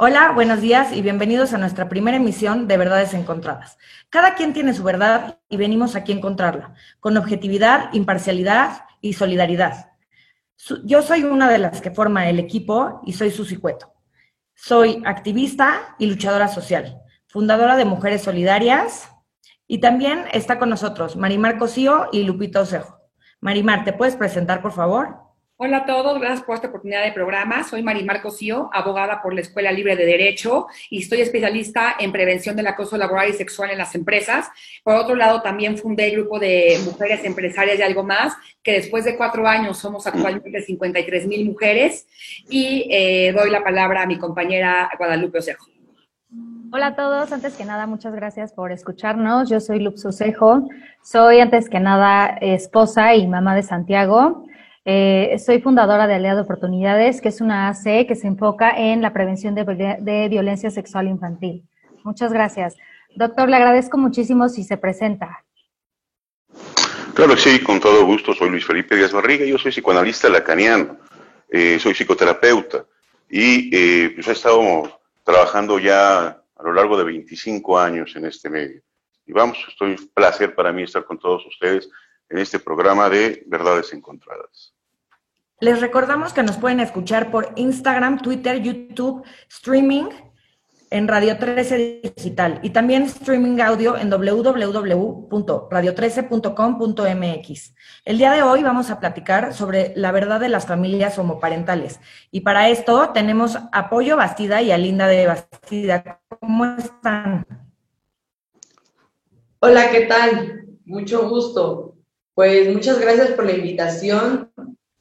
Hola, buenos días y bienvenidos a nuestra primera emisión de Verdades Encontradas. Cada quien tiene su verdad y venimos aquí a encontrarla, con objetividad, imparcialidad y solidaridad. Yo soy una de las que forma el equipo y soy Susi Cueto. Soy activista y luchadora social, fundadora de Mujeres Solidarias y también está con nosotros Marimar Cosío y Lupita Osejo. Marimar, ¿te puedes presentar, por favor? Hola a todos, gracias por esta oportunidad de programa. Soy Marimar Cosío, abogada por la Escuela Libre de Derecho y estoy especialista en prevención del acoso laboral y sexual en las empresas. Por otro lado, también fundé el grupo de mujeres empresarias y algo más, que después de cuatro años somos actualmente 53 mil mujeres. Y eh, doy la palabra a mi compañera Guadalupe Osejo. Hola a todos, antes que nada, muchas gracias por escucharnos. Yo soy Lupus Osejo, soy antes que nada esposa y mamá de Santiago. Eh, soy fundadora de Aliado Oportunidades, que es una AC que se enfoca en la prevención de, violencia sexual infantil. Muchas gracias. Doctor, le agradezco muchísimo si se presenta. Claro sí, con todo gusto. Soy Luis Felipe Díaz Barriga, yo soy psicoanalista lacaniano, eh, soy psicoterapeuta y eh, pues he estado trabajando ya a lo largo de 25 años en este medio. Y vamos, estoy placer para mí estar con todos ustedes en este programa de Verdades Encontradas. Les recordamos que nos pueden escuchar por Instagram, Twitter, YouTube, streaming en Radio 13 Digital y también streaming audio en www.radio13.com.mx. El día de hoy vamos a platicar sobre la verdad de las familias homoparentales y para esto tenemos apoyo Bastida y a Linda de Bastida. ¿Cómo están? Hola, ¿qué tal? Mucho gusto. Pues muchas gracias por la invitación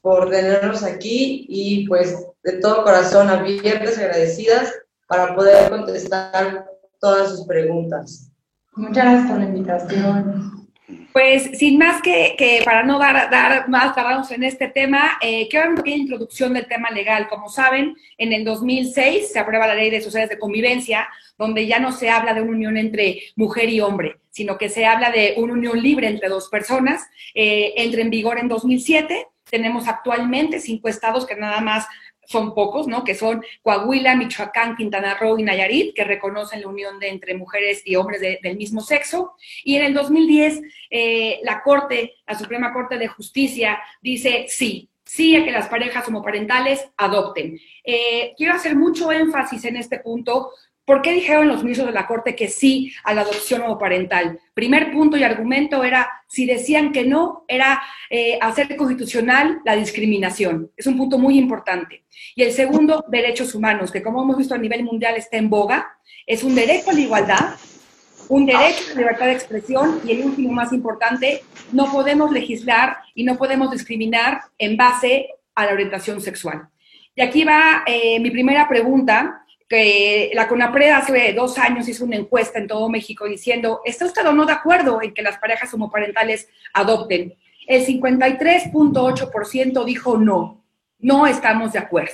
por tenernos aquí y pues de todo corazón abiertas y agradecidas para poder contestar todas sus preguntas. Muchas gracias por la invitación. Pues sin más que, para no dar, dar más tardados en este tema, eh, quiero dar una pequeña introducción del tema legal. Como saben, en el 2006 se aprueba la ley de sociedades de convivencia, donde ya no se habla de una unión entre mujer y hombre, sino que se habla de una unión libre entre dos personas. Eh, entra en vigor en 2007 tenemos actualmente cinco estados que nada más son pocos, ¿no? Que son Coahuila, Michoacán, Quintana Roo y Nayarit, que reconocen la unión de entre mujeres y hombres del mismo sexo. Y en el 2010, eh, la Corte, la Suprema Corte de Justicia, dice sí, sí a que las parejas homoparentales adopten. Eh, quiero hacer mucho énfasis en este punto ¿Por qué dijeron los ministros de la Corte que sí a la adopción homoparental? Primer punto y argumento era, si decían que no, era eh, hacer constitucional la discriminación. Es un punto muy importante. Y el segundo, derechos humanos, que como hemos visto a nivel mundial está en boga. Es un derecho a la igualdad, un derecho a la libertad de expresión y el último más importante, no podemos legislar y no podemos discriminar en base a la orientación sexual. Y aquí va eh, mi primera pregunta que la CONAPRED hace dos años hizo una encuesta en todo México diciendo, ¿está usted o no de acuerdo en que las parejas homoparentales adopten? El 53.8% dijo no, no estamos de acuerdo.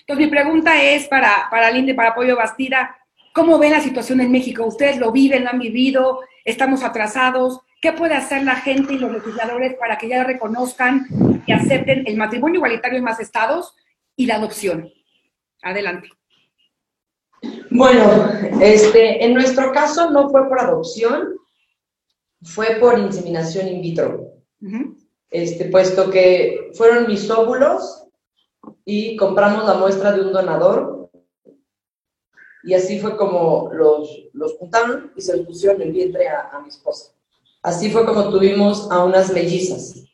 Entonces mi pregunta es para, para Linda y para Apoyo Bastida, ¿cómo ven la situación en México? ¿Ustedes lo viven, lo han vivido? ¿Estamos atrasados? ¿Qué puede hacer la gente y los legisladores para que ya reconozcan y acepten el matrimonio igualitario en más estados y la adopción? Adelante. Bueno, este, en nuestro caso no fue por adopción, fue por inseminación in vitro. este, puesto que fueron mis óvulos y compramos la muestra de un donador y así fue como los, los juntaron y se los pusieron en el vientre a, mi esposa. Así fue como tuvimos a unas mellizas.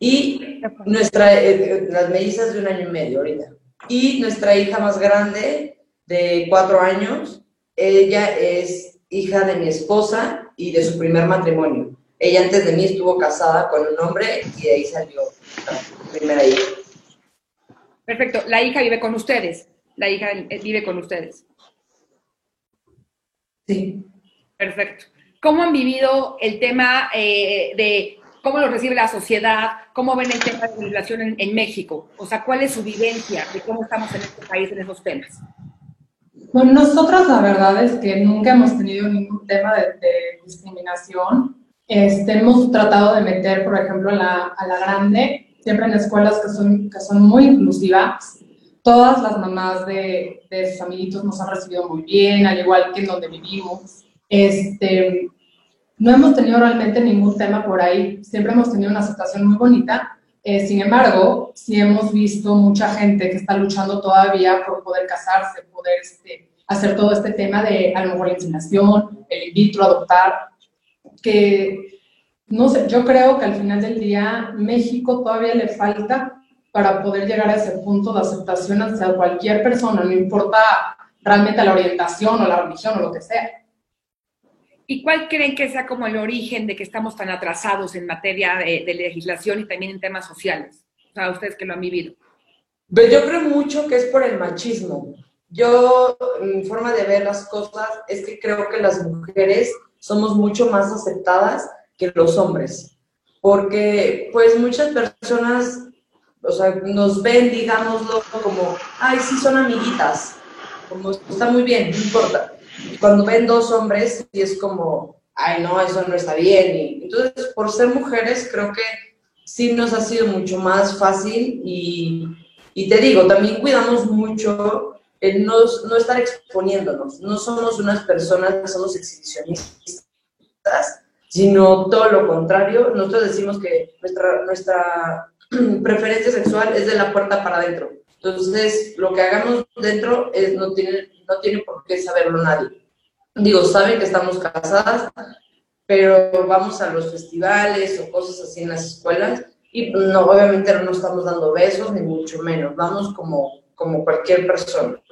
Y nuestra, eh, eh, las mellizas de un año y medio ahorita. Y nuestra hija más grande de cuatro años. Ella es hija de mi esposa y de su primer matrimonio. Ella antes de mí estuvo casada con un hombre y de ahí salió la primera hija. Perfecto. La hija vive con ustedes. La hija vive con ustedes. Sí. Perfecto. ¿Cómo han vivido el tema eh, de cómo lo recibe la sociedad? ¿Cómo ven el tema de la en, en México? O sea, ¿cuál es su vivencia de cómo estamos en este país en esos temas? Bueno, nosotros la verdad es que nunca hemos tenido ningún tema de, discriminación. Este, hemos tratado de meter, por ejemplo, la, a la grande, siempre en escuelas que son, que son muy inclusivas, todas las mamás de, de sus amiguitos nos han recibido muy bien, al igual que en donde vivimos. Este, no hemos tenido realmente ningún tema por ahí, siempre hemos tenido una aceptación muy bonita. Eh, sin embargo, sí hemos visto mucha gente que está luchando todavía por poder casarse, poder este, hacer todo este tema de a lo mejor inseminación, el in vitro, adoptar, que no sé, yo creo que al final del día México todavía le falta para poder llegar a ese punto de aceptación hacia cualquier persona, no importa realmente la orientación o la religión o lo que sea. ¿Y cuál creen que sea como el origen de que estamos tan atrasados en materia de, de legislación y también en temas sociales? O sea, ustedes que lo han vivido. Pues yo creo mucho que es por el machismo. Yo, mi forma de ver las cosas es que creo que las mujeres somos mucho más aceptadas que los hombres, porque pues muchas personas, o sea, nos ven, digámoslo, como, ay, sí, son amiguitas, como está muy bien, no importa. Cuando ven dos hombres, y es como, ay, no, eso no está bien. Y entonces, por ser mujeres, creo que sí nos ha sido mucho más fácil y, y te digo, también cuidamos mucho el no, no estar exponiéndonos. No somos unas personas que somos exhibicionistas, sino todo lo contrario. Nosotros decimos que nuestra, nuestra preferencia sexual es de la puerta para adentro. Entonces, lo que hagamos dentro es, no, tiene, no tiene por qué saberlo nadie. Digo, saben que estamos casadas, pero vamos a los festivales o cosas así en las escuelas y no, obviamente no estamos dando besos, ni mucho menos. Vamos como, como cualquier persona.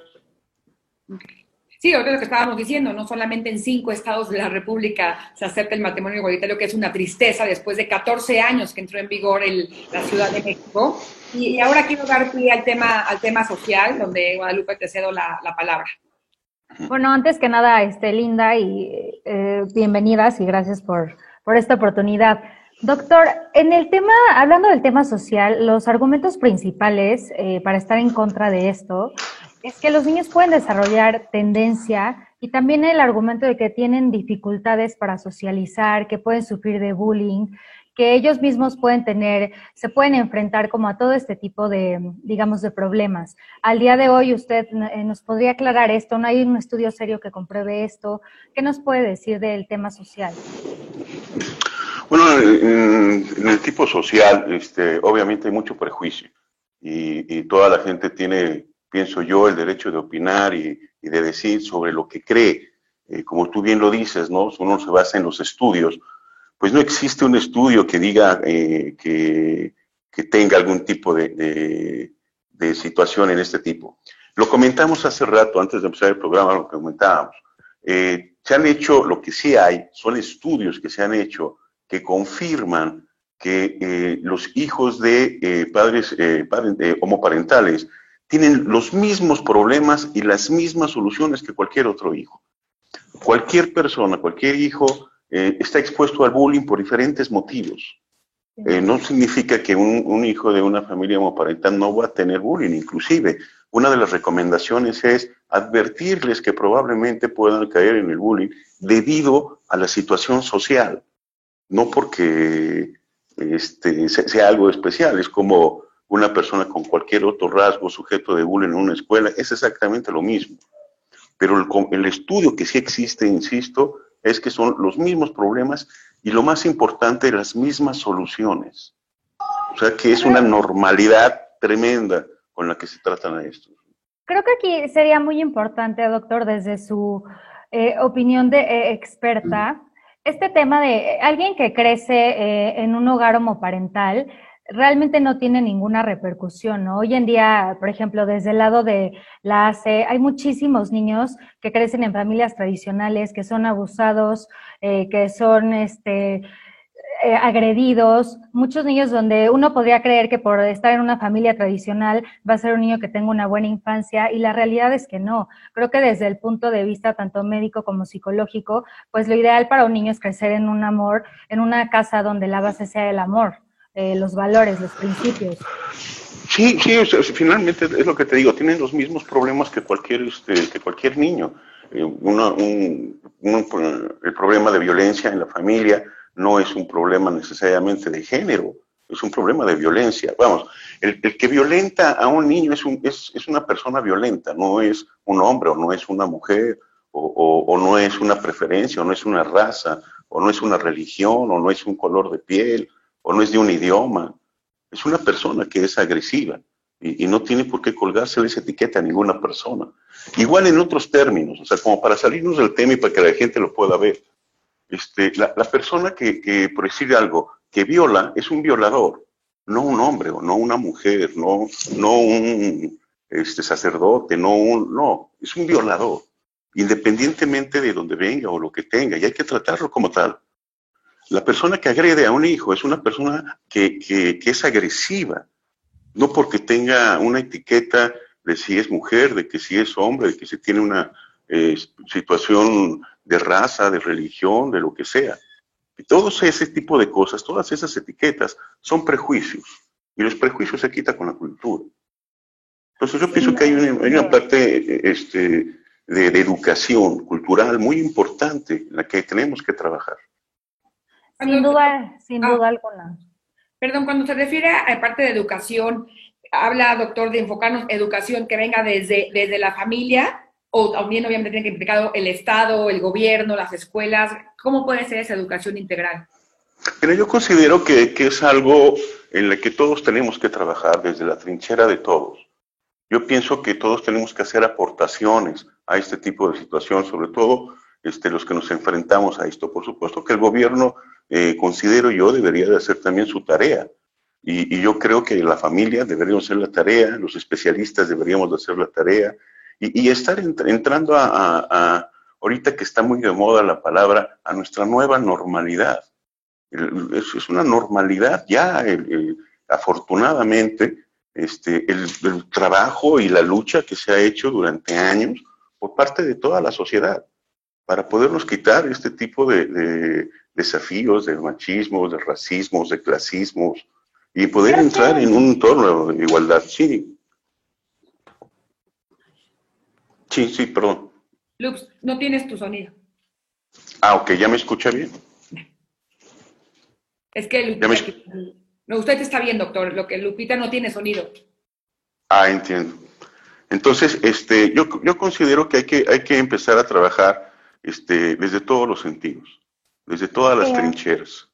Sí, ahorita lo que estábamos diciendo, no solamente en cinco estados de la República se acepta el matrimonio igualitario, que es una tristeza después de 14 años que entró en vigor el, la Ciudad de México. Y, ahora quiero dar al tema, al tema social, donde Guadalupe te cedo la, la palabra. Bueno, antes que nada, este, Linda, y eh, bienvenidas y gracias por, por esta oportunidad. Doctor, en el tema, hablando del tema social, los argumentos principales eh, para estar en contra de esto es que los niños pueden desarrollar tendencia y también el argumento de que tienen dificultades para socializar, que pueden sufrir de bullying, que ellos mismos pueden tener, se pueden enfrentar como a todo este tipo de, digamos, de problemas. Al día de hoy usted eh, nos podría aclarar esto, no hay un estudio serio que compruebe esto. ¿Qué nos puede decir del tema social? Bueno, en, el tipo social, este, obviamente hay mucho prejuicio y, y toda la gente tiene pienso yo, el derecho de opinar y, de decir sobre lo que cree. Eh, como tú bien lo dices, ¿no? Uno se basa en los estudios. Pues no existe un estudio que diga eh, que, que, tenga algún tipo de, de, situación en este tipo. Lo comentamos hace rato, antes de empezar el programa, lo comentábamos. Eh, se han hecho, lo que sí hay, son estudios que se han hecho que confirman que los hijos de padres, padres homoparentales tienen los mismos problemas y las mismas soluciones que cualquier otro hijo. Cualquier persona, cualquier hijo eh, está expuesto al bullying por diferentes motivos. Eh, no significa que un, hijo de una familia homoparental no va a tener bullying. Inclusive, una de las recomendaciones es advertirles que probablemente puedan caer en el bullying debido a la situación social, no porque este, sea algo especial. Es como una persona con cualquier otro rasgo sujeto de bullying en una escuela, es exactamente lo mismo. Pero el, el, estudio que sí existe, insisto, es que son los mismos problemas y lo más importante, las mismas soluciones. O sea que es una normalidad tremenda con la que se tratan a estos. Creo que aquí sería muy importante, doctor, desde su eh, opinión de eh, experta, este tema de alguien que crece eh, en un hogar homoparental, realmente no tiene ninguna repercusión, ¿no? Hoy en día, por ejemplo, desde el lado de la ACE, hay muchísimos niños que crecen en familias tradicionales, que son abusados, eh, que son este, eh, agredidos, muchos niños donde uno podría creer que por estar en una familia tradicional va a ser un niño que tenga una buena infancia y la realidad es que no. Creo que desde el punto de vista tanto médico como psicológico, pues lo ideal para un niño es crecer en un amor, en una casa donde la base sea el amor eh, los valores, los principios. Sí, sí, finalmente es lo que te digo, tienen los mismos problemas que cualquier, este, que cualquier niño. Eh, un, el problema de violencia en la familia no es un problema necesariamente de género, es un problema de violencia. Vamos, el, que violenta a un niño es, un, es, es, una persona violenta, no es un hombre o no es una mujer o, no es una preferencia o no es una raza o no es una religión o no es un color de piel o no es de un idioma. Es una persona que es agresiva y, no tiene por qué colgarse esa etiqueta a ninguna persona. Igual en otros términos, o sea, como para salirnos del tema y para que la gente lo pueda ver. Este, la, la persona que, que, por decir algo, que viola es un violador, no un hombre o no una mujer, no, no un este, sacerdote, no un, no, es un violador, independientemente de donde venga o lo que tenga, y hay que tratarlo como tal. La persona que agrede a un hijo es una persona que, que, que es agresiva, no porque tenga una etiqueta de si es mujer, de que si es hombre, de que si tiene una eh, situación de raza, de religión, de lo que sea. Y todos ese tipo de cosas, todas esas etiquetas son prejuicios. Y los prejuicios se quitan con la cultura. Entonces yo pienso que hay una, hay una parte este, de, de, educación cultural muy importante en la que tenemos que trabajar. Sin duda, sin duda ah, alguna. Perdón, cuando se refiere a parte de educación, habla, doctor, de enfocarnos educación que venga desde, desde la familia o también obviamente tiene que implicar el Estado, el gobierno, las escuelas. ¿Cómo puede ser esa educación integral? Pero yo considero que, que es algo en lo que todos tenemos que trabajar desde la trinchera de todos. Yo pienso que todos tenemos que hacer aportaciones a este tipo de situación, sobre todo este, los que nos enfrentamos a esto. Por supuesto que el gobierno, eh, considero yo, debería de hacer también su tarea. Y, y, yo creo que la familia debería hacer la tarea, los especialistas deberíamos de hacer la tarea, y, y estar ent entrando a, a, a, ahorita que está muy de moda la palabra, a nuestra nueva normalidad. Es, es una normalidad ya, el, el, afortunadamente, este, el, el, trabajo y la lucha que se ha hecho durante años por parte de toda la sociedad para podernos quitar este tipo de, de desafíos, de machismos, de racismos, de clasismos y poder entrar en un entorno de igualdad. Sí, Sí, sí, perdón. Lux, no tienes tu sonido. Ah, ok, ya me escucha bien. Es que Lupita, me... no, usted está bien, doctor, lo que Lupita no tiene sonido. Ah, entiendo. Entonces, este, yo, yo considero que hay, que hay que empezar a trabajar este, desde todos los sentidos, desde todas las sí. trincheras.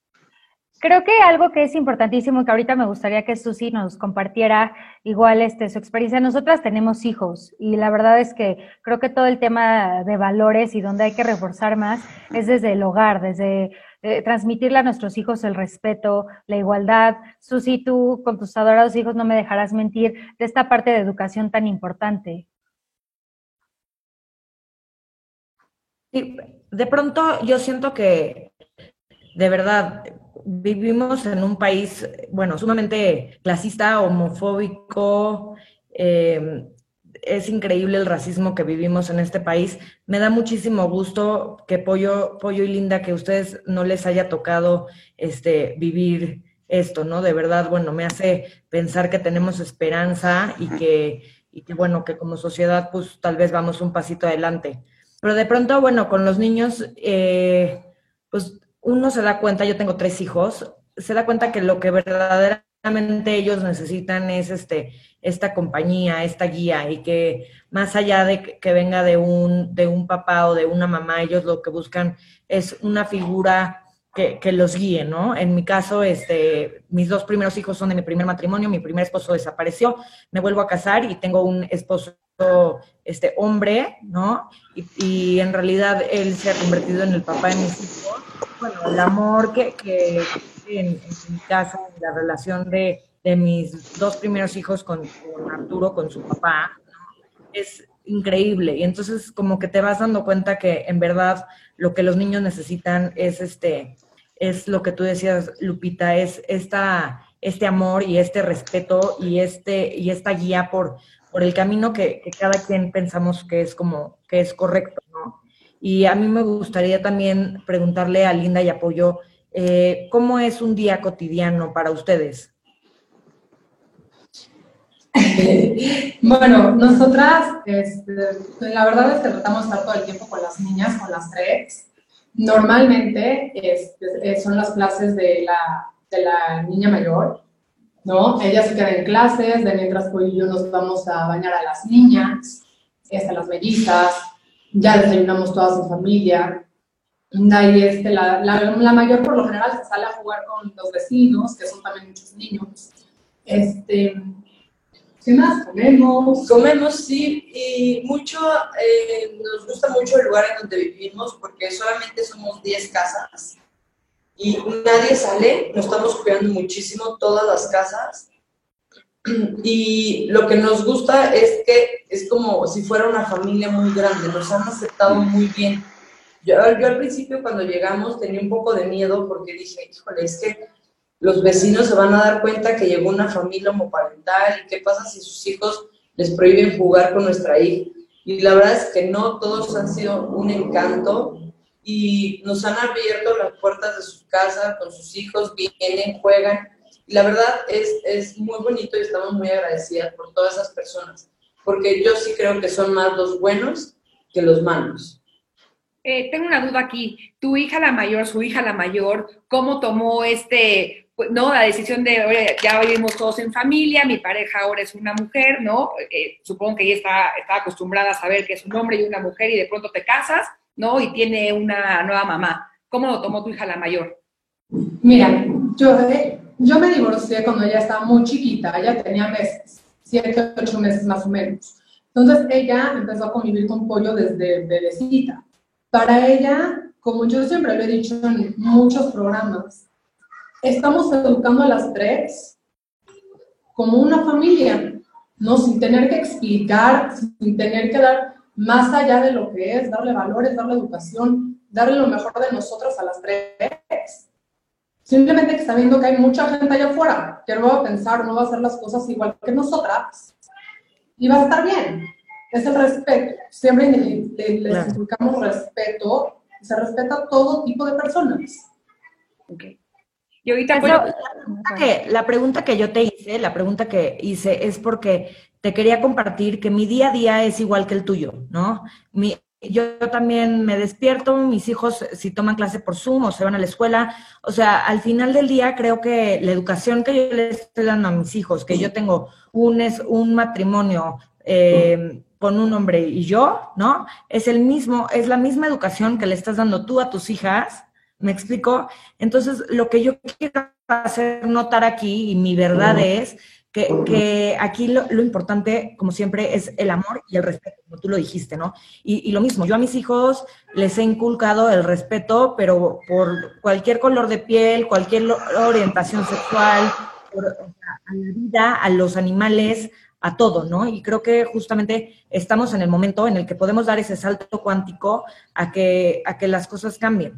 Creo que algo que es importantísimo que ahorita me gustaría que Susi nos compartiera igual este, su experiencia. Nosotras tenemos hijos y la verdad es que creo que todo el tema de valores y donde hay que reforzar más es desde el hogar, desde eh, transmitirle a nuestros hijos el respeto, la igualdad. Susi, tú con tus adorados hijos no me dejarás mentir de esta parte de educación tan importante. De pronto yo siento que de verdad vivimos en un país, bueno, sumamente clasista, homofóbico. Eh, es increíble el racismo que vivimos en este país. Me da muchísimo gusto que Pollo, Pollo y Linda, que ustedes no les haya tocado este, vivir esto, ¿no? De verdad, bueno, me hace pensar que tenemos esperanza y que, y que, bueno, que como sociedad, pues tal vez vamos un pasito adelante. Pero de pronto, bueno, con los niños, eh, pues uno se da cuenta, yo tengo tres hijos, se da cuenta que lo que verdaderamente ellos necesitan es este, esta compañía, esta guía, y que más allá de que venga de un, de un papá o de una mamá, ellos lo que buscan es una figura que, que, los guíe, ¿no? En mi caso, este, mis dos primeros hijos son de mi primer matrimonio, mi primer esposo desapareció, me vuelvo a casar y tengo un esposo este hombre, ¿no? Y, y, en realidad él se ha convertido en el papá de mis hijos. Bueno, el amor que, que en, en, mi casa, en la relación de, de, mis dos primeros hijos con, con Arturo, con su papá, ¿no? es increíble. Y entonces como que te vas dando cuenta que en verdad lo que los niños necesitan es este, es lo que tú decías, Lupita, es esta, este amor y este respeto y este, y esta guía por por el camino que, cada quien pensamos que es como, que es correcto, ¿no? Y a mí me gustaría también preguntarle a Linda y Apoyo, eh, ¿cómo es un día cotidiano para ustedes? bueno, nosotras, este, la verdad es que tratamos de estar todo el tiempo con las niñas, con las tres. Normalmente este, son las clases de la, de la niña mayor, ¿no? Ella se queda en clases, de mientras pues yo nos vamos a bañar a las niñas, hasta las mellizas, ya desayunamos todas en familia. Ahí este, la, la, mayor por lo general se sale a jugar con los vecinos, que son también muchos niños. Este, ¿Qué más? Comemos. Comemos, sí, y mucho, eh, nos gusta mucho el lugar en donde vivimos porque solamente somos 10 casas y nadie sale, nos estamos cuidando muchísimo todas las casas. Y lo que nos gusta es que es como si fuera una familia muy grande, nos han aceptado muy bien. Yo, yo al principio cuando llegamos tenía un poco de miedo porque dije, híjole, es que los vecinos se van a dar cuenta que llegó una familia homoparental y qué pasa si sus hijos les prohíben jugar con nuestra hija. Y la verdad es que no, todos han sido un encanto y nos han abierto las puertas de su casa con sus hijos, vienen, juegan. Y la verdad es, es muy bonito y estamos muy agradecidas por todas esas personas, porque yo sí creo que son más los buenos que los malos. Eh, tengo una duda aquí. Tu hija la mayor, su hija la mayor, ¿cómo tomó este pues, ¿no? La decisión de, oye, ya vivimos todos en familia, mi pareja ahora es una mujer, ¿no? Eh, supongo que ella está, está acostumbrada a saber que es un hombre y una mujer y de pronto te casas, ¿no? Y tiene una nueva mamá. ¿Cómo lo tomó tu hija la mayor? Mira, yo, yo me divorcié cuando ella estaba muy chiquita, ella tenía meses, siete, ocho meses más o menos. Entonces ella empezó a convivir con pollo desde bebecita. Para ella, como yo siempre lo he dicho en muchos programas, estamos educando a las tres como una familia, ¿no? Sin tener que explicar, sin tener que dar más allá de lo que es, darle valores, darle educación, darle lo mejor de nosotros a las tres. Simplemente que sabiendo que hay mucha gente allá afuera que no va a pensar, no va a hacer las cosas igual que nosotras. Y va a estar bien. Es el respeto. Siempre les, les respeto. Se respeta a todo tipo de personas. Okay. Y ahorita la pregunta que yo te hice, la pregunta que hice es porque te quería compartir que mi día a día es igual que el tuyo, ¿no? Mi, yo también me despierto, mis hijos si toman clase por Zoom o se van a la escuela, o sea, al final del día creo que la educación que yo les estoy dando a mis hijos, que yo tengo un, es, un matrimonio eh, con un hombre y yo, ¿no? Es el mismo, es la misma educación que le estás dando tú a tus hijas ¿Me explico? Entonces, lo que yo quiero hacer notar aquí, y mi verdad es que, aquí lo, importante, como siempre, es el amor y el respeto, como tú lo dijiste, ¿no? Y, lo mismo, yo a mis hijos les he inculcado el respeto, pero por cualquier color de piel, cualquier orientación sexual, a la vida, a los animales, a todo, ¿no? Y creo que justamente estamos en el momento en el que podemos dar ese salto cuántico a que, a que las cosas cambien.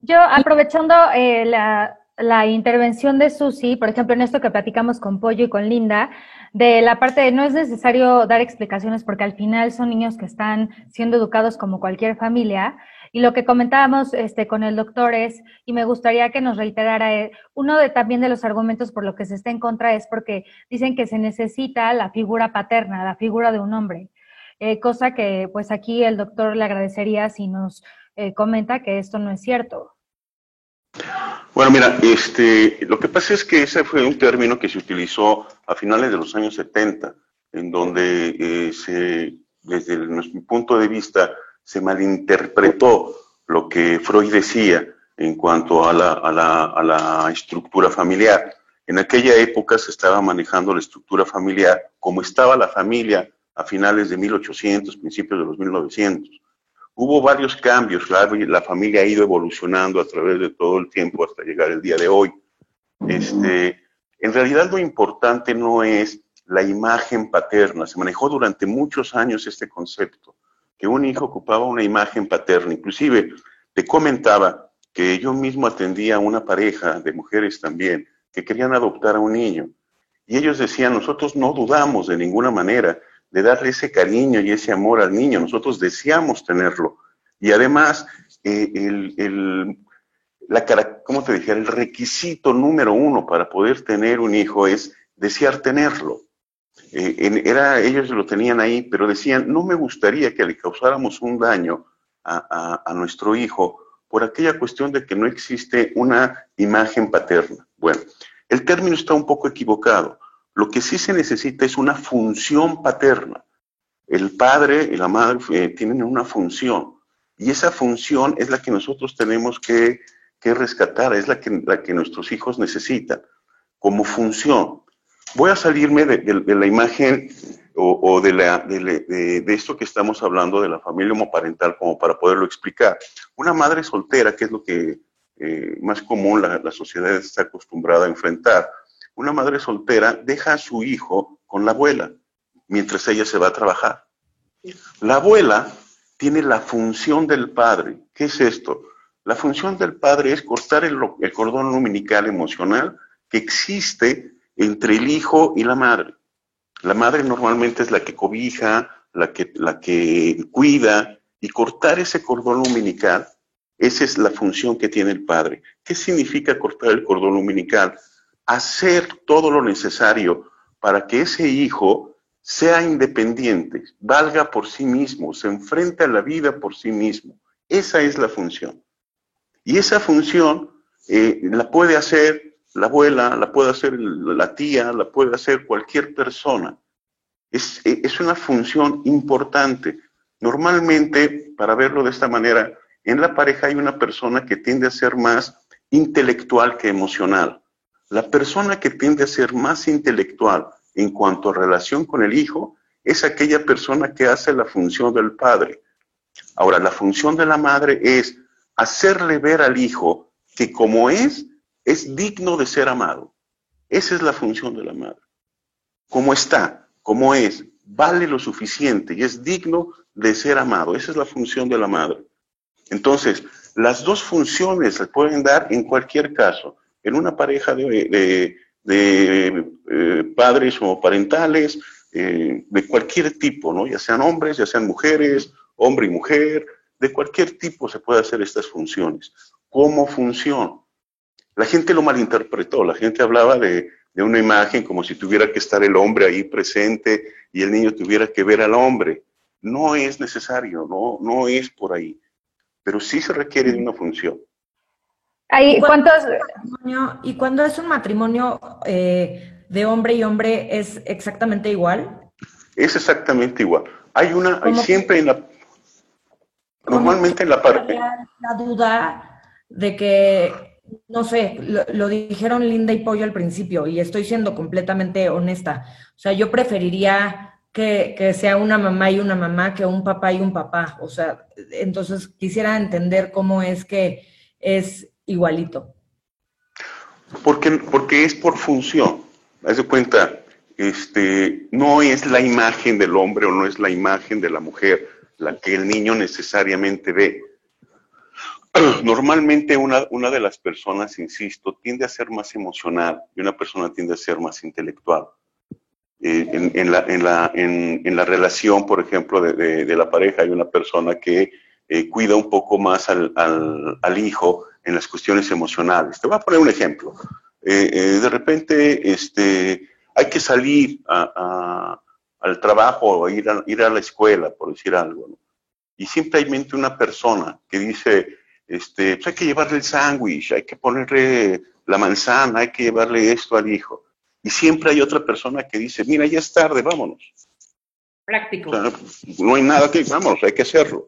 Yo, aprovechando eh, la, la, intervención de Susi, por ejemplo, en esto que platicamos con Pollo y con Linda, de la parte de no es necesario dar explicaciones porque al final son niños que están siendo educados como cualquier familia. Y lo que comentábamos este, con el doctor es, y me gustaría que nos reiterara, eh, uno de también de los argumentos por lo que se está en contra es porque dicen que se necesita la figura paterna, la figura de un hombre. Eh, cosa que pues aquí el doctor le agradecería si nos eh, comenta que esto no es cierto. Bueno, mira, este, lo que pasa es que ese fue un término que se utilizó a finales de los años 70, en donde eh, se, desde nuestro punto de vista se malinterpretó lo que Freud decía en cuanto a la, a la, a la estructura familiar. En aquella época se estaba manejando la estructura familiar como estaba la familia a finales de 1800, principios de los 1900 Hubo varios cambios, la familia ha ido evolucionando a través de todo el tiempo hasta llegar el día de hoy. Este, en realidad lo importante no es la imagen paterna, se manejó durante muchos años este concepto, que un hijo ocupaba una imagen paterna. Inclusive te comentaba que yo mismo atendía a una pareja de mujeres también que querían adoptar a un niño. Y ellos decían, nosotros no dudamos de ninguna manera de darle ese cariño y ese amor al niño. Nosotros deseamos tenerlo. Y además, eh, el, la, ¿cómo te dije? El requisito número uno para poder tener un hijo es desear tenerlo. Eh, era, ellos lo tenían ahí, pero decían, no me gustaría que le causáramos un daño a, a nuestro hijo por aquella cuestión de que no existe una imagen paterna. Bueno, El término está un poco equivocado. Lo que sí se necesita es una función paterna. El padre y la madre eh, tienen una función y esa función es la que nosotros tenemos que, rescatar, es la que, la que nuestros hijos necesitan como función. Voy a salirme de, la imagen o, de, la, de, esto que estamos hablando de la familia homoparental como para poderlo explicar. Una madre soltera, que es lo que eh, más común la sociedad está acostumbrada a enfrentar, una madre soltera deja a su hijo con la abuela mientras ella se va a trabajar. La abuela tiene la función del padre. ¿Qué es esto? La función del padre es cortar el, el cordón umbilical emocional que existe entre el hijo y la madre. La madre normalmente es la que cobija, la que, la que cuida, y cortar ese cordón umbilical, esa es la función que tiene el padre. ¿Qué significa cortar el cordón umbilical? Hacer todo lo necesario para que ese hijo sea independiente, valga por sí mismo, se enfrente a la vida por sí mismo. Esa es la función. Y esa función eh, la puede hacer la abuela, la puede hacer la tía, la puede hacer cualquier persona. Es, es una función importante. Normalmente, para verlo de esta manera, en la pareja hay una persona que tiende a ser más intelectual que emocional. La persona que tiende a ser más intelectual en cuanto a relación con el hijo es aquella persona que hace la función del padre. Ahora, la función de la madre es hacerle ver al hijo que como es, es digno de ser amado. Esa es la función de la madre. Como está, como es, vale lo suficiente y es digno de ser amado. Esa es la función de la madre. Entonces, las dos funciones se pueden dar en cualquier caso. En una pareja de, eh, padres o parentales, eh, de cualquier tipo, ¿no? Ya sean hombres, ya sean mujeres, hombre y mujer, de cualquier tipo se puede hacer estas funciones. ¿Cómo función? La gente lo malinterpretó, la gente hablaba de, una imagen como si tuviera que estar el hombre ahí presente y el niño tuviera que ver al hombre. No es necesario, no, no es por ahí, pero sí se requiere de una función. ¿Y, cuántos... ¿Y cuando es un matrimonio eh, de hombre y hombre es exactamente igual? Es exactamente igual. Hay una, hay siempre en la... Normalmente en la parte... La duda de que no sé, lo, dijeron Linda y Pollo al principio y estoy siendo completamente honesta. O sea, yo preferiría que, que, sea una mamá y una mamá que un papá y un papá. O sea, entonces quisiera entender cómo es que es igualito. Porque, porque es por función. Haz de cuenta, este, no es la imagen del hombre o no es la imagen de la mujer la que el niño necesariamente ve Normalmente una, una, de las personas, insisto, tiende a ser más emocional y una persona tiende a ser más intelectual. Eh, en, la, en, la, en, la, relación, por ejemplo, de, la pareja hay una persona que eh, cuida un poco más al, al, hijo en las cuestiones emocionales. Te voy a poner un ejemplo. Eh, de repente este, hay que salir a, al trabajo o ir a, ir a la escuela, por decir algo. Y siempre hay mente una persona que dice, este, pues hay que llevarle el sándwich, hay que ponerle la manzana, hay que llevarle esto al hijo. Y siempre hay otra persona que dice, mira, ya es tarde, vámonos. Práctico. no hay nada que, vámonos, hay que hacerlo.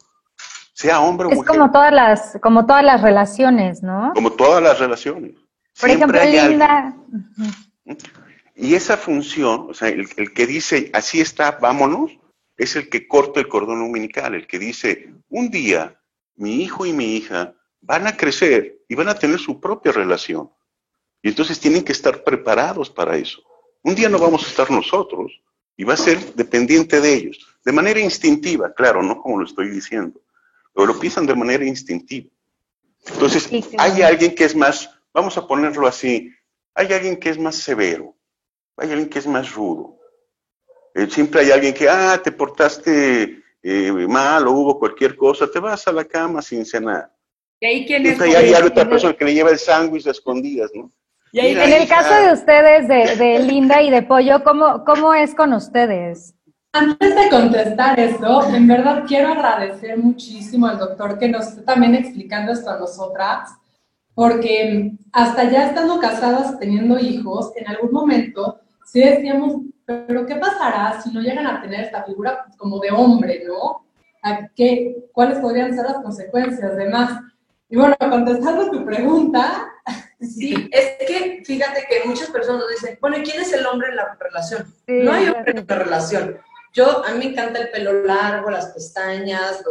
Sea hombre o mujer. Es como todas las, como todas las relaciones, ¿no? Como todas las relaciones. Por ejemplo, Linda. Y esa función, o sea, el, el, que dice, así está, vámonos, es el que corta el cordón umbilical, el que dice, un día mi hijo y mi hija van a crecer y van a tener su propia relación. Y entonces tienen que estar preparados para eso. Un día no vamos a estar nosotros y va a ser dependiente de ellos. De manera instintiva, claro, no como lo estoy diciendo, pero lo piensan de manera instintiva. Entonces, hay alguien que es más, vamos a ponerlo así, hay alguien que es más severo, hay alguien que es más rudo. Eh, siempre hay alguien que, ah, te portaste eh, mal o hubo cualquier cosa, te vas a la cama sin cenar. ¿Y ahí quién es? Y hay otra persona que le lleva el sándwich a escondidas, ¿no? Y en el caso de ustedes, de, Linda y de Pollo, ¿cómo, ¿cómo es con ustedes? Antes de contestar eso, en verdad quiero agradecer muchísimo al doctor que nos está también explicando esto a nosotras, porque hasta ya estando casadas, teniendo hijos, en algún momento sí decíamos, pero ¿qué pasará si no llegan a tener esta figura como de hombre, ¿no? ¿A qué, ¿Cuáles podrían ser las consecuencias? Además, y bueno, contestando tu pregunta. Sí, es que fíjate que muchas personas dicen, bueno, ¿quién es el hombre en la relación? no hay hombre en la relación. Yo, a mí me encanta el pelo largo, las pestañas,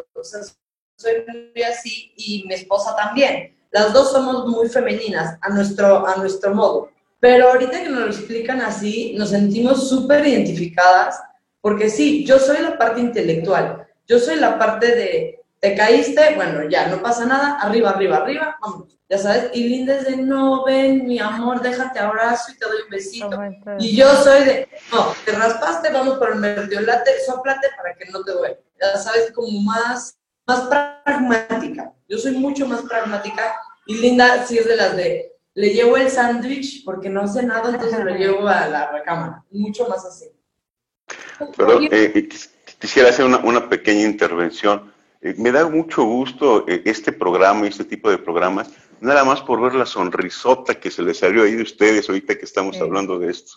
soy muy así y mi esposa también. Las dos somos muy femeninas a nuestro, a nuestro modo. Pero ahorita que nos lo explican así, nos sentimos súper identificadas, porque sí, yo soy la parte intelectual, yo soy la parte de, te caíste, bueno, ya, no pasa nada, arriba, arriba, arriba, vamos, ya sabes, y Linda es de, no, ven, mi amor, déjate abrazo y te doy un besito. y yo soy de, no, te raspaste, vamos por el mertiolate, soplate para que no te duele. Ya sabes, como más, más pragmática. Yo soy mucho más pragmática y Linda sí es de las de, le llevo el sándwich porque no sé nada, entonces lo llevo a la recámara. Mucho más así. Pero eh, quisiera hacer una, pequeña intervención. Eh, me da mucho gusto eh, este programa y este tipo de programas, nada más por ver la sonrisota que se les salió ahí de ustedes ahorita que estamos hablando de esto.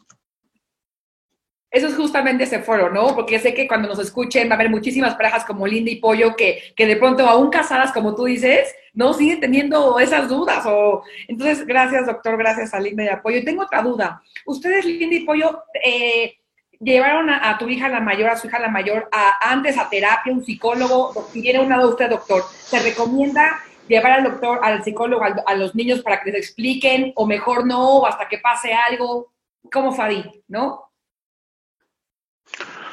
Eso es justamente ese foro, ¿no? Porque sé que cuando nos escuchen va a haber muchísimas parejas como Linda y Pollo que, que de pronto, aún casadas, como tú dices, no siguen teniendo esas dudas. O... Entonces, gracias, doctor, gracias a Linda y a Pollo. Y tengo otra duda. Ustedes, Linda y Pollo, eh, llevaron a, tu hija la mayor, a su hija la mayor, a, antes a terapia, un psicólogo. Si tiene una duda usted, doctor, ¿se recomienda llevar al doctor, al psicólogo, a, los niños para que les expliquen, o mejor no, o hasta que pase algo? ¿Cómo Fadi, no?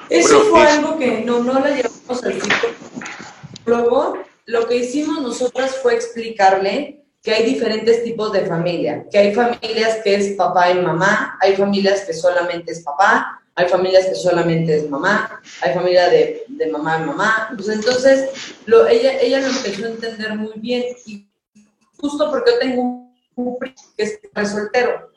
Eso fue algo que no, no la llevamos al psicólogo. Lo que hicimos nosotras fue explicarle que hay diferentes tipos de familia, que hay familias que es papá y mamá, hay familias que solamente es papá, hay familias que solamente es mamá, hay familia de, de mamá y mamá. Pues entonces, lo, ella, ella lo empezó a entender muy bien y justo porque yo tengo un primo que es soltero,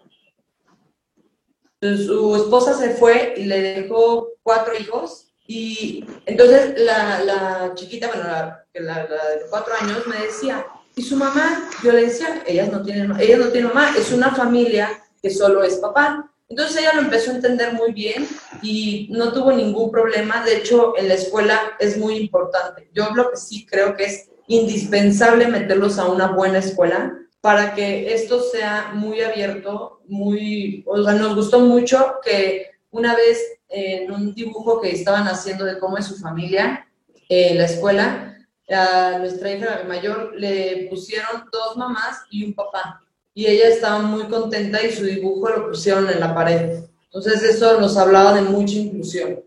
su esposa se fue y le dejó cuatro hijos y entonces la, la chiquita, bueno, la, la, de cuatro años me decía, ¿y su mamá? Yo le decía, ellas no tienen, ella no tiene mamá, es una familia que solo es papá. Entonces ella lo empezó a entender muy bien y no tuvo ningún problema. De hecho, en la escuela es muy importante. Yo lo que sí creo que es indispensable meterlos a una buena escuela para que esto sea muy abierto, muy, o sea, nos gustó mucho que una vez en un dibujo que estaban haciendo de cómo es su familia la escuela, a nuestra hija mayor le pusieron dos mamás y un papá. Y ella estaba muy contenta y su dibujo lo pusieron en la pared. Entonces eso nos hablaba de mucha inclusión.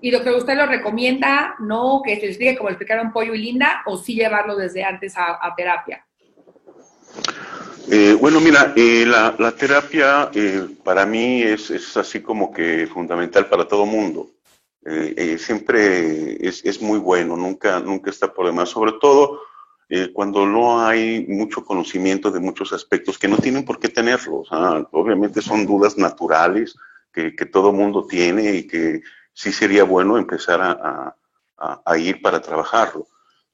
Y lo que usted lo recomienda, no que se explique como explicaron Pollo y Linda, o sí llevarlo desde antes a terapia. Eh, bueno, mira, eh, la, terapia eh, para mí es, así como que fundamental para todo mundo. siempre es, muy bueno, nunca, nunca está por demás, sobre todo cuando no hay mucho conocimiento de muchos aspectos que no tienen por qué tenerlos. obviamente son dudas naturales que, todo mundo tiene y que sí sería bueno empezar a, a ir para trabajarlo.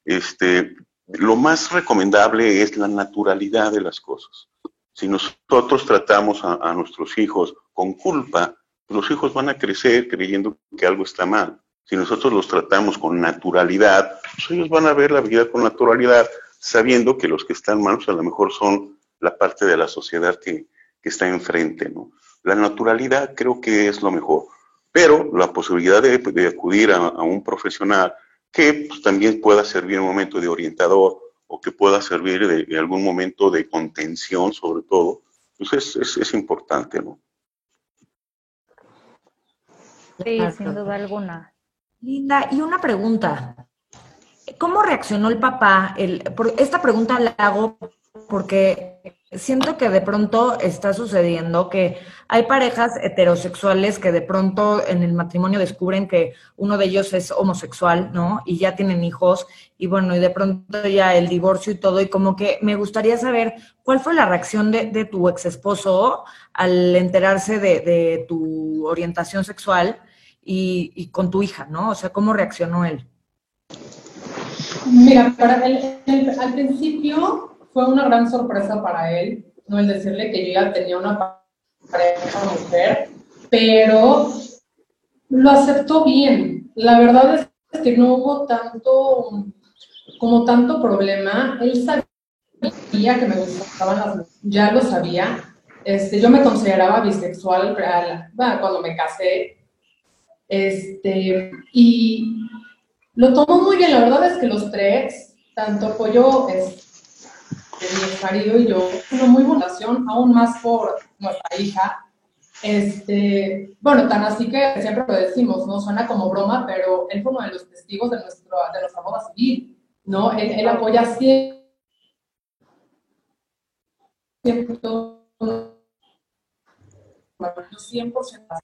Este, lo más recomendable es la naturalidad de las cosas. Si nosotros tratamos a, nuestros hijos con culpa, los hijos van a crecer creyendo que algo está mal. Si nosotros los tratamos con naturalidad, pues ellos van a ver la vida con naturalidad, sabiendo que los que están mal, pues a lo mejor son la parte de la sociedad que, está enfrente. ¿no? La naturalidad creo que es lo mejor, pero la posibilidad de, acudir a, a un profesional que pues, también pueda servir en un momento de orientador o que pueda servir de, algún momento de contención sobre todo, pues es, es, importante, ¿no? Sí, sin duda alguna. Linda, y una pregunta. ¿Cómo reaccionó el papá? El, esta pregunta la hago porque siento que de pronto está sucediendo que hay parejas heterosexuales que de pronto en el matrimonio descubren que uno de ellos es homosexual, ¿no? Y ya tienen hijos y bueno, y de pronto ya el divorcio y todo, y como que me gustaría saber cuál fue la reacción de, tu ex esposo al enterarse de, tu orientación sexual y, con tu hija, ¿no? O sea, ¿cómo reaccionó él? Mira, para al principio fue una gran sorpresa para él, no el decirle que yo ya tenía una pareja mujer, pero lo aceptó bien. La verdad es que no hubo tanto, como tanto problema. Él sabía que me gustaban las ya lo sabía. Este, yo me consideraba bisexual cuando me casé. Este, y lo tomó muy bien. La verdad es que los tres, tanto Pollo, mi marido y yo, una muy buena relación, aún más por nuestra hija. Este, bueno, tan así que siempre lo decimos, ¿no? Suena como broma, pero él fue uno de los testigos de, nuestro, de nuestra boda civil, ¿no? Él, él apoya siempre, siempre 100%,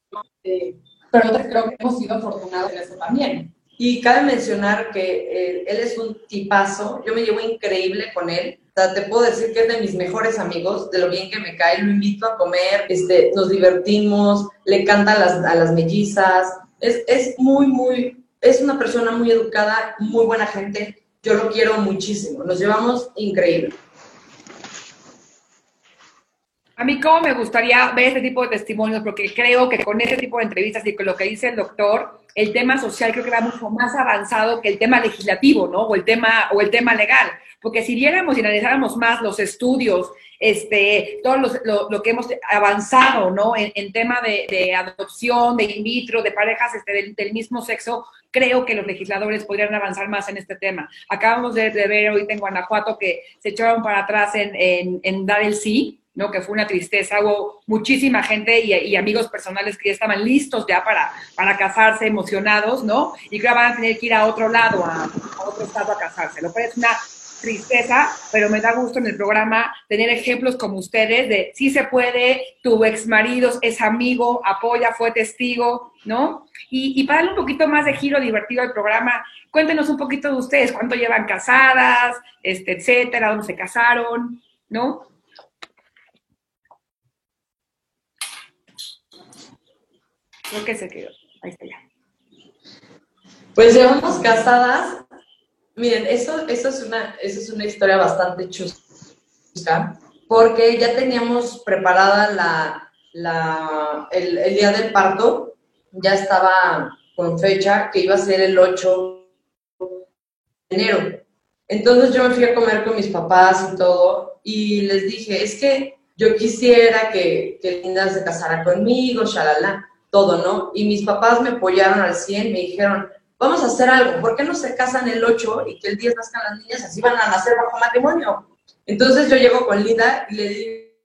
pero creo que hemos sido afortunados en eso también. Y cabe mencionar que eh, él es un tipazo, yo me llevo increíble con él. O sea, te puedo decir que es de mis mejores amigos, de lo bien que me cae, lo invito a comer, este, nos divertimos, le canta a las, a las mellizas, es, es muy, muy, es una persona muy educada, muy buena gente, yo lo quiero muchísimo, nos llevamos increíble. A mí cómo me gustaría ver este tipo de testimonios, porque creo que con este tipo de entrevistas y con lo que dice el doctor, el tema social creo que va mucho más avanzado que el tema legislativo, ¿no? O el tema, o el tema legal. Porque si viéramos y analizáramos más los estudios, este, todo lo, que hemos avanzado, ¿no? En, tema de, adopción, de in vitro, de parejas este, del, mismo sexo, creo que los legisladores podrían avanzar más en este tema. Acabamos de, ver ahorita en Guanajuato que se echaron para atrás en, en, en dar el sí, ¿no? Que fue una tristeza. Hubo muchísima gente y, amigos personales que ya estaban listos ya para, para casarse, emocionados, ¿no? Y que van a tener que ir a otro lado, a, otro estado a casarse. Lo cual es una tristeza, pero me da gusto en el programa tener ejemplos como ustedes de sí se puede, tu ex marido es amigo, apoya, fue testigo, ¿no? Y, y para darle un poquito más de giro divertido al programa, cuéntenos un poquito de ustedes, cuánto llevan casadas, este, etcétera, dónde se casaron, ¿no? Creo que se quedó. Ahí está ya. Pues llevamos casadas. Miren, eso, eso, es, una, eso es una historia bastante chusca, porque ya teníamos preparada la, la, el, el día del parto, ya estaba con fecha que iba a ser el 8 de enero. Entonces yo me fui a comer con mis papás y todo, y les dije, es que yo quisiera que, que Linda se casara conmigo, shalala todo, ¿no? Y mis papás me apoyaron al 100, me dijeron, vamos a hacer algo, ¿por qué no se casan el 8 y que el 10 nazcan las niñas, así van a nacer bajo matrimonio? Entonces yo llego con Linda y le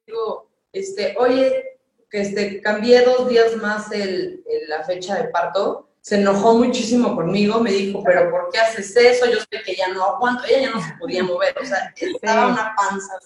digo, este, oye, que este, cambié dos días más el, la fecha de parto, se enojó muchísimo conmigo, me dijo, pero ¿por qué haces eso? Yo sé que ya no aguanto, ella ya no se podía mover, o sea, estaba una panza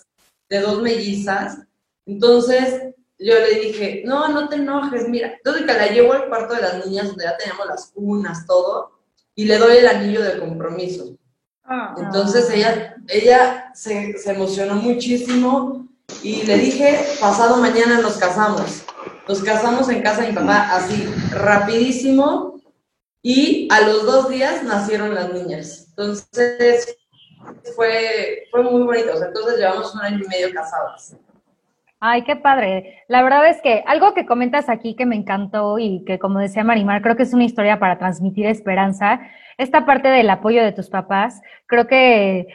de dos mellizas, entonces yo le dije, no, no te enojes, mira. Entonces que la llevo al cuarto de las niñas, donde ya teníamos las cunas, todo, y le doy el anillo de compromiso. Ah. Entonces ella, ella se, se emocionó muchísimo y le dije, pasado mañana nos casamos. Nos casamos en casa de mi papá, así, rapidísimo, y a los dos días nacieron las niñas. Entonces, fue, fue muy bonito. entonces llevamos un año y medio casados. Ay, qué padre. La verdad es que algo que comentas aquí que me encantó y que como decía Marimar, creo que es una historia para transmitir esperanza. Esta parte del apoyo de tus papás, creo que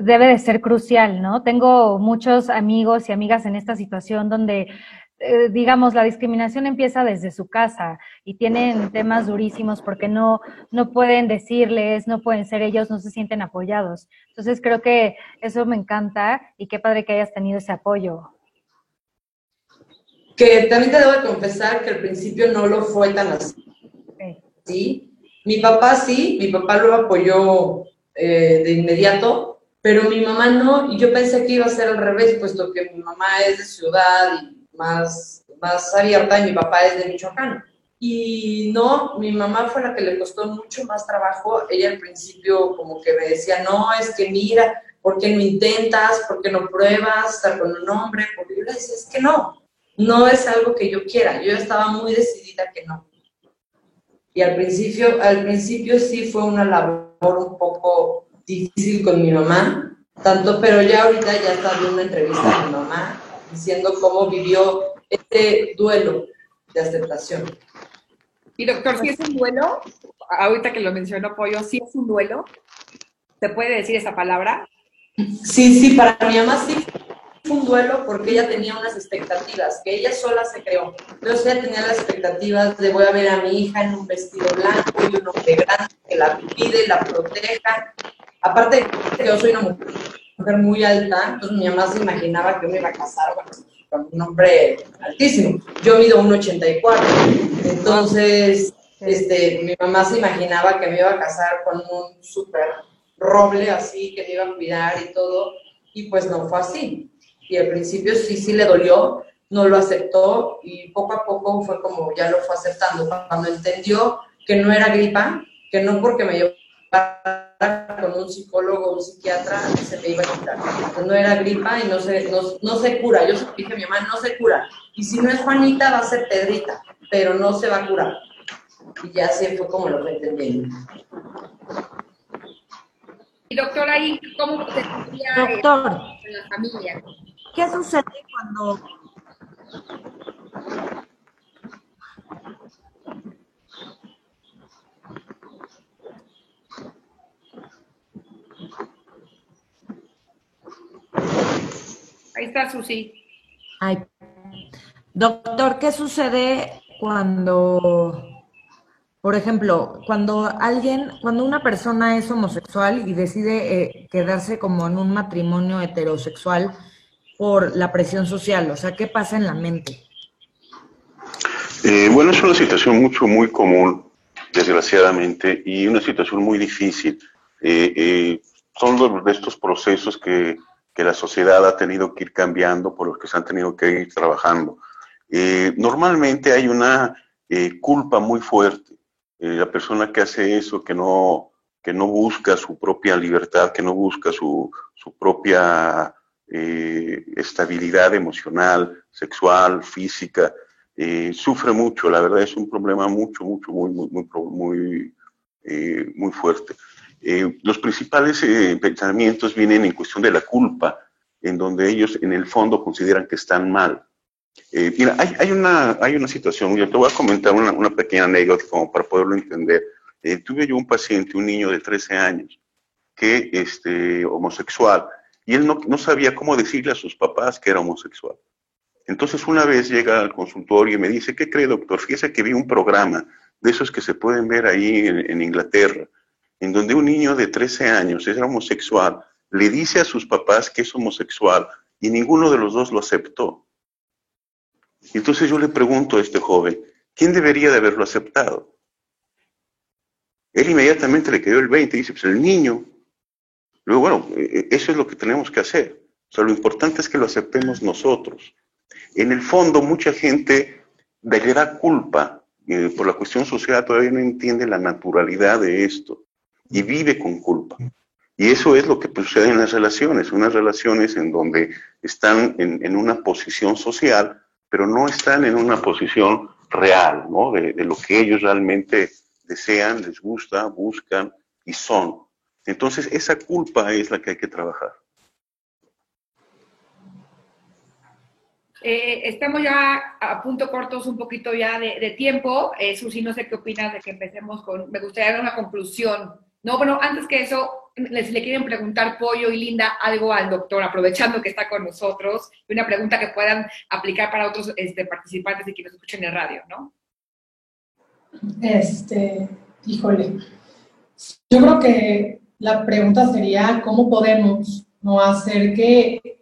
debe de ser crucial, ¿no? Tengo muchos amigos y amigas en esta situación donde, eh, digamos, la discriminación empieza desde su casa y tienen temas durísimos porque no, no pueden decirles, no pueden ser ellos, no se sienten apoyados. Entonces creo que eso me encanta y qué padre que hayas tenido ese apoyo. Que también te debo de confesar que al principio no lo fue tan así. ¿sí? Mi papá sí, mi papá lo apoyó eh, de inmediato, pero mi mamá no, y yo pensé que iba a ser al revés, puesto que mi mamá es de ciudad y más, más abierta y mi papá es de Michoacán. Y no, mi mamá fue la que le costó mucho más trabajo. Ella al principio como que me decía, no, es que mira, ¿por qué no intentas? ¿Por qué no pruebas estar con un hombre? Porque yo le decía, es que no, no es algo que yo quiera. Yo estaba muy decidida que no. Y al principio, al principio sí fue una labor un poco difícil con mi mamá, Tanto, pero ya ahorita ya está viendo una entrevista a mi mamá diciendo cómo vivió este duelo de aceptación. Y doctor, si es un duelo, ahorita que lo mencionó Pollo, si es un duelo, ¿se puede decir esa palabra? Sí, sí, para mi mamá sí un duelo porque ella tenía unas expectativas que ella sola se creó. Entonces ella tenía las expectativas de voy a ver a mi hija en un vestido blanco y un hombre grande que la cuide, la proteja. Aparte que yo soy una mujer muy alta, entonces mi mamá se imaginaba que me iba a casar con un hombre altísimo. Yo mido 1,84. Entonces, este, mi mamá se imaginaba que me iba a casar con un súper roble así, que me iba a cuidar y todo, y pues no fue así. Y al principio sí, sí le dolió, no lo aceptó y poco a poco fue como ya lo fue aceptando. Cuando entendió que no era gripa, que no porque me llevara con un psicólogo o un psiquiatra se me iba a quitar. No era gripa y no se, no, no se cura. Yo dije a mi mamá, no se cura. Y si no es Juanita, va a ser Pedrita, pero no se va a curar. Y ya así fue como lo fue entendiendo. Y doctora, ahí, ¿cómo se sentía Doctor, en la familia? ¿Qué sucede cuando Ahí está Susi. Ay. Doctor, ¿qué sucede cuando, por ejemplo, cuando alguien, cuando una persona es homosexual y decide eh, quedarse como en un matrimonio heterosexual por la presión social? O sea, ¿qué pasa en la mente? Eh, bueno, es una situación mucho, muy común, desgraciadamente, y una situación muy difícil. Eh, eh, son de estos procesos que, que, la sociedad ha tenido que ir cambiando, por los que se han tenido que ir trabajando. Eh, normalmente hay una eh, culpa muy fuerte. La persona que hace eso, que no, que no busca su propia libertad, que no busca su, su propia estabilidad emocional, sexual, física, sufre mucho. La verdad es un problema mucho, mucho, muy, muy, muy, muy, muy fuerte. los principales pensamientos vienen en cuestión de la culpa, en donde ellos en el fondo consideran que están mal. Eh, mira, hay, hay, una, hay una situación, yo te voy a comentar una, una pequeña anécdota como para poderlo entender. Eh, tuve yo un paciente, un niño de 13 años, que este, homosexual, y él no, sabía cómo decirle a sus papás que era homosexual. Entonces una vez llega al consultorio y me dice, ¿qué cree doctor? Fíjese que vi un programa de esos que se pueden ver ahí en, Inglaterra, en donde un niño de 13 años es homosexual, le dice a sus papás que es homosexual y ninguno de los dos lo aceptó. Y entonces yo le pregunto a este joven, ¿quién debería de haberlo aceptado? Él inmediatamente le quedó el 20 y dice, pues el niño. Luego, bueno, e, e, eso es lo que tenemos que hacer. O sea, lo importante es que lo aceptemos nosotros. En el fondo, mucha gente le da culpa eh, por la cuestión social, todavía no entiende la naturalidad de esto y vive con culpa. Y eso es lo que sucede en las relaciones, unas relaciones en donde están en, en una posición social pero no están en una posición real, ¿no? De, de, lo que ellos realmente desean, les gusta, buscan y son. Entonces, esa culpa es la que hay que trabajar. Eh, estamos ya a punto cortos un poquito ya de, de tiempo. Eh, Susi, no sé qué opinas de que empecemos con, me gustaría dar una conclusión. No, bueno, antes que eso, les le quieren preguntar Pollo y Linda algo al doctor, aprovechando que está con nosotros, una pregunta que puedan aplicar para otros este, participantes y que nos escuchen en radio, ¿no? Este, híjole, yo creo que la pregunta sería cómo podemos no hacer que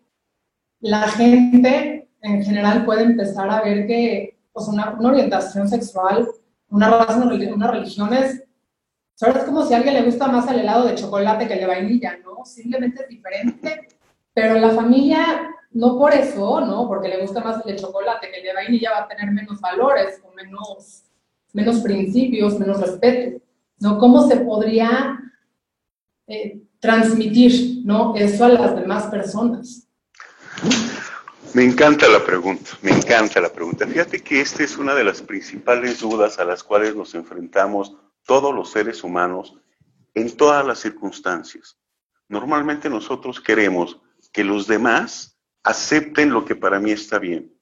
la gente en general pueda empezar a ver que pues, una, una orientación sexual, una raza, una religión es Solo es como si a alguien le gusta más el helado de chocolate que el de vainilla, ¿no? Simplemente es diferente, pero la familia, no por eso, ¿no? Porque le gusta más el de chocolate que el de vainilla va a tener menos valores menos, menos principios, menos respeto, ¿no? ¿Cómo se podría eh, transmitir, ¿no? Eso a las demás personas. Me encanta la pregunta, me encanta la pregunta. Fíjate que esta es una de las principales dudas a las cuales nos enfrentamos todos los seres humanos en todas las circunstancias. normalmente nosotros queremos que los demás acepten lo que para mí está bien.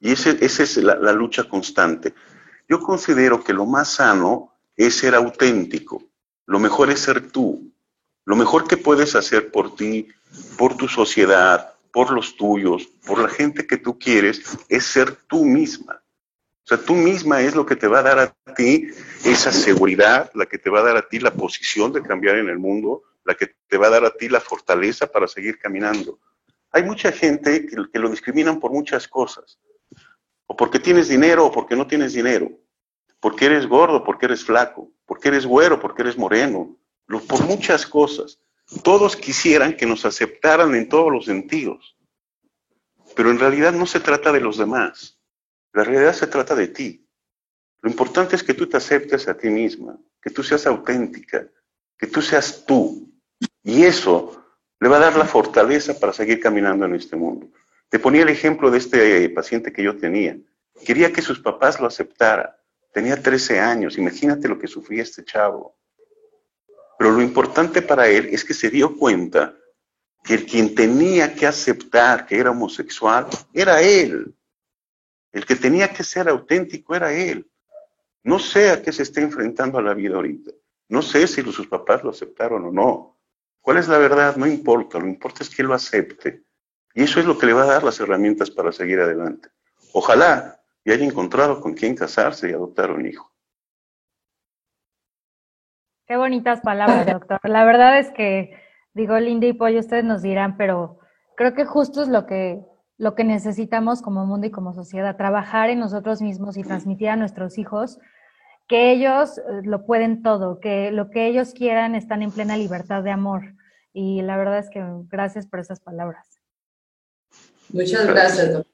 Y esa es la, la lucha constante. Yo considero que lo más sano es ser auténtico. Lo mejor es ser tú. Lo mejor que puedes hacer por ti, por tu sociedad, por los tuyos, por la gente que tú quieres, es ser tú misma. O sea, tú misma es lo que te va a dar a ti esa seguridad, la que te va a dar a ti la posición de cambiar en el mundo, la que te va a dar a ti la fortaleza para seguir caminando. Hay mucha gente que, que lo discriminan por muchas cosas. O porque tienes dinero o porque no tienes dinero. Porque eres gordo, porque eres flaco. Porque eres güero, porque eres moreno. Por muchas cosas. Todos quisieran que nos aceptaran en todos los sentidos. Pero en realidad no se trata de los demás. La realidad se trata de ti. Lo importante es que tú te aceptes a ti misma, que tú seas auténtica, que tú seas tú. Y eso le va a dar la fortaleza para seguir caminando en este mundo. Te ponía el ejemplo de este paciente que yo tenía. Quería que sus papás lo aceptaran. Tenía 13 años. Imagínate lo que sufría este chavo. Pero lo importante para él es que se dio cuenta que el quien tenía que aceptar que era homosexual era él. El que tenía que ser auténtico era él. No sé a qué se está enfrentando a la vida ahorita. No sé si sus papás lo aceptaron o no. ¿Cuál es la verdad? No importa. Lo importante es que lo acepte. Y eso es lo que le va a dar las herramientas para seguir adelante. Ojalá y haya encontrado con quién casarse y adoptar un hijo. Qué bonitas palabras, doctor. La verdad es que, digo, Linda y Pollo, ustedes nos dirán, pero creo que justo es lo que lo que necesitamos como mundo y como sociedad, trabajar en nosotros mismos y transmitir a nuestros hijos que ellos eh, lo pueden todo, que lo que ellos quieran están en plena libertad de amor. Y la verdad es que gracias por esas palabras. Muchas gracias, doctor.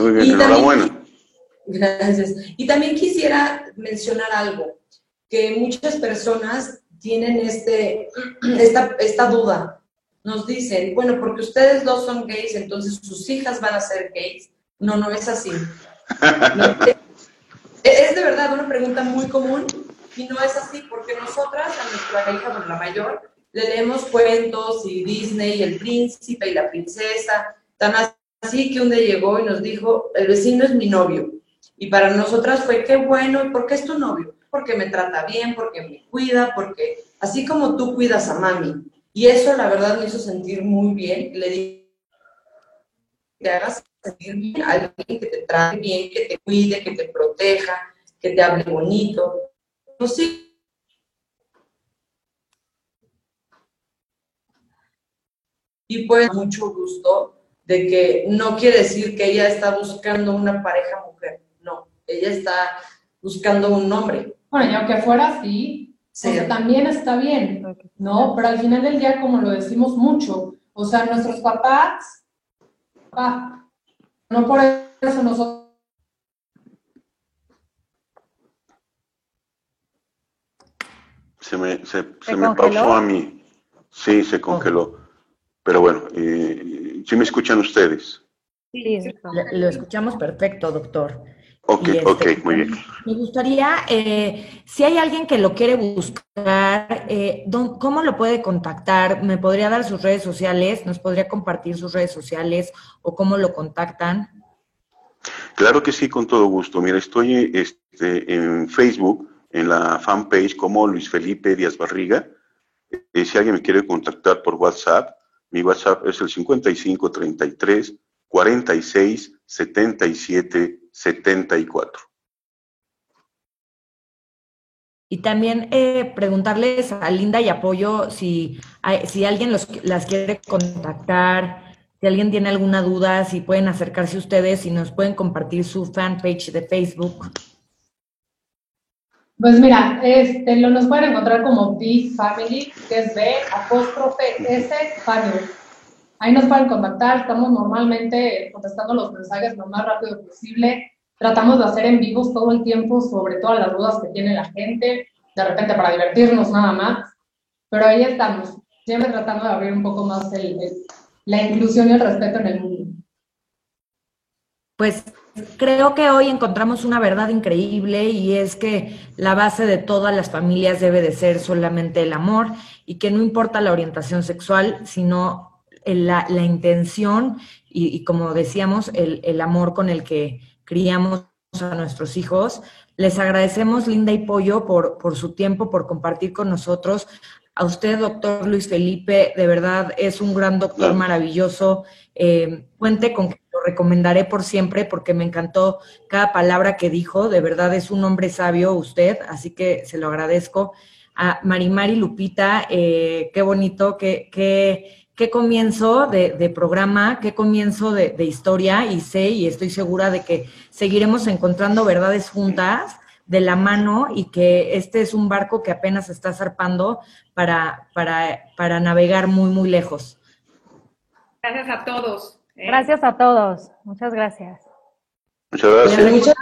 Muy bien, enhorabuena. Gracias. Y también quisiera mencionar algo, que muchas personas tienen este, esta, esta duda nos dicen, bueno, porque ustedes dos son gays, entonces sus hijas van a ser gays. No, no es así. es de verdad una pregunta muy común y no es así porque nosotras a nuestra hija, bueno, la mayor, le leemos cuentos y Disney y el príncipe y la princesa, tan así que un día llegó y nos dijo, el vecino es mi novio. Y para nosotras fue, qué bueno, ¿y por qué es tu novio? Porque me trata bien, porque me cuida, porque así como tú cuidas a mami, y eso la verdad me hizo sentir muy bien. Le dije, que hagas sentir bien alguien que te trate bien, que te cuide, que te proteja, que te hable bonito. Pues sí. Y pues mucho gusto de que no quiere decir que ella está buscando una pareja mujer, no, ella está buscando un hombre. Bueno, y aunque fuera así, también está bien, ¿no? Pero al final del día, como lo decimos mucho, o sea, nuestros papás, no por eso nosotros... Se me, se, me pausó a mí. Sí, se congeló. Pero bueno, eh, ¿sí me escuchan ustedes? Sí, lo escuchamos perfecto, doctor. Ok, este, ok, muy bien. Me gustaría, eh, si hay alguien que lo quiere buscar, eh, ¿cómo lo puede contactar? ¿Me podría dar sus redes sociales? ¿Nos podría compartir sus redes sociales o cómo lo contactan? Claro que sí, con todo gusto. Mira, estoy este, en Facebook, en la fanpage como Luis Felipe Díaz Barriga. Eh, si alguien me quiere contactar por WhatsApp, mi WhatsApp es el 5533 46 77 74. Y también eh, preguntarles a Linda y Apoyo si, si alguien los, las quiere contactar, si alguien tiene alguna duda, si pueden acercarse a ustedes, si nos pueden compartir su fanpage de Facebook. Pues mira, este, lo nos pueden encontrar como B Family, que es B apóstrofe S Family. Ahí nos pueden contactar, estamos normalmente contestando los mensajes lo más rápido posible. Tratamos de hacer en vivos todo el tiempo sobre todas las dudas que tiene la gente, de repente para divertirnos nada más. Pero ahí estamos, siempre tratando de abrir un poco más la inclusión y el respeto en el mundo. Pues creo que hoy encontramos una verdad increíble y es que la base de todas las familias debe de ser solamente el amor y que no importa la orientación sexual, sino la, intención y, como decíamos, el, el amor con el que criamos a nuestros hijos. Les agradecemos, Linda y Pollo, por, por su tiempo, por compartir con nosotros. A usted, doctor Luis Felipe, de verdad es un gran doctor maravilloso. Eh, cuente con que lo recomendaré por siempre porque me encantó cada palabra que dijo. De verdad es un hombre sabio usted, así que se lo agradezco. A Marimari Lupita, eh, qué bonito, qué, qué, qué comienzo de, programa, qué comienzo de, historia y sé y estoy segura de que seguiremos encontrando verdades juntas de la mano y que este es un barco que apenas está zarpando para, para, para navegar muy, muy lejos. Gracias a todos. ¿eh? Gracias a todos. Muchas gracias. Muchas gracias.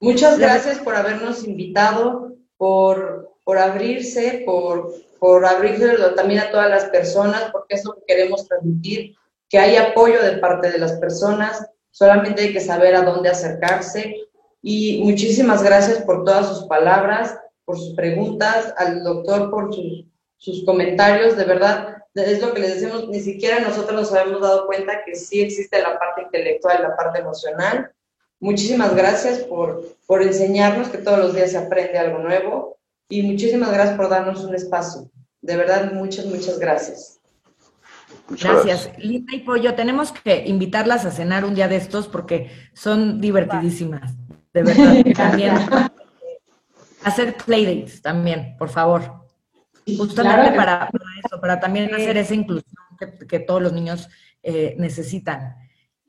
Muchas, gracias por habernos invitado, por, por abrirse, por por abrirlo también a todas las personas, porque es lo que queremos transmitir, que hay apoyo de parte de las personas, solamente hay que saber a dónde acercarse. Y muchísimas gracias por todas sus palabras, por sus preguntas, al doctor por sus, sus comentarios, de verdad, es lo que les decimos, ni siquiera nosotros nos habíamos dado cuenta que sí existe la parte intelectual, la parte emocional. Muchísimas gracias por, por enseñarnos que todos los días se aprende algo nuevo y muchísimas gracias por darnos un espacio. De verdad, muchas, muchas gracias. gracias. Linda y Pollo, tenemos que invitarlas a cenar un día de estos porque son divertidísimas, de verdad. también hacer playdates también, por favor. Justamente para, eso, para también hacer esa inclusión que, todos los niños eh, necesitan.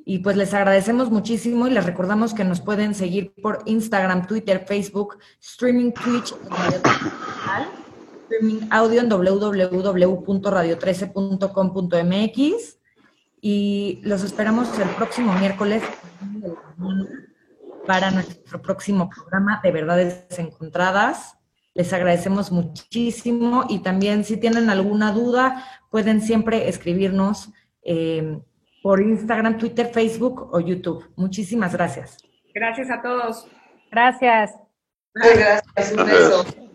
Y pues les agradecemos muchísimo y les recordamos que nos pueden seguir por Instagram, Twitter, Facebook, streaming Twitch, streaming audio en www.radio13.com.mx y los esperamos el próximo miércoles para nuestro próximo programa de Verdades Encontradas. Les agradecemos muchísimo y también si tienen alguna duda pueden siempre escribirnos. Eh, por Instagram, Twitter, Facebook o YouTube. Muchísimas gracias. Gracias a todos. Gracias. gracias. Un beso.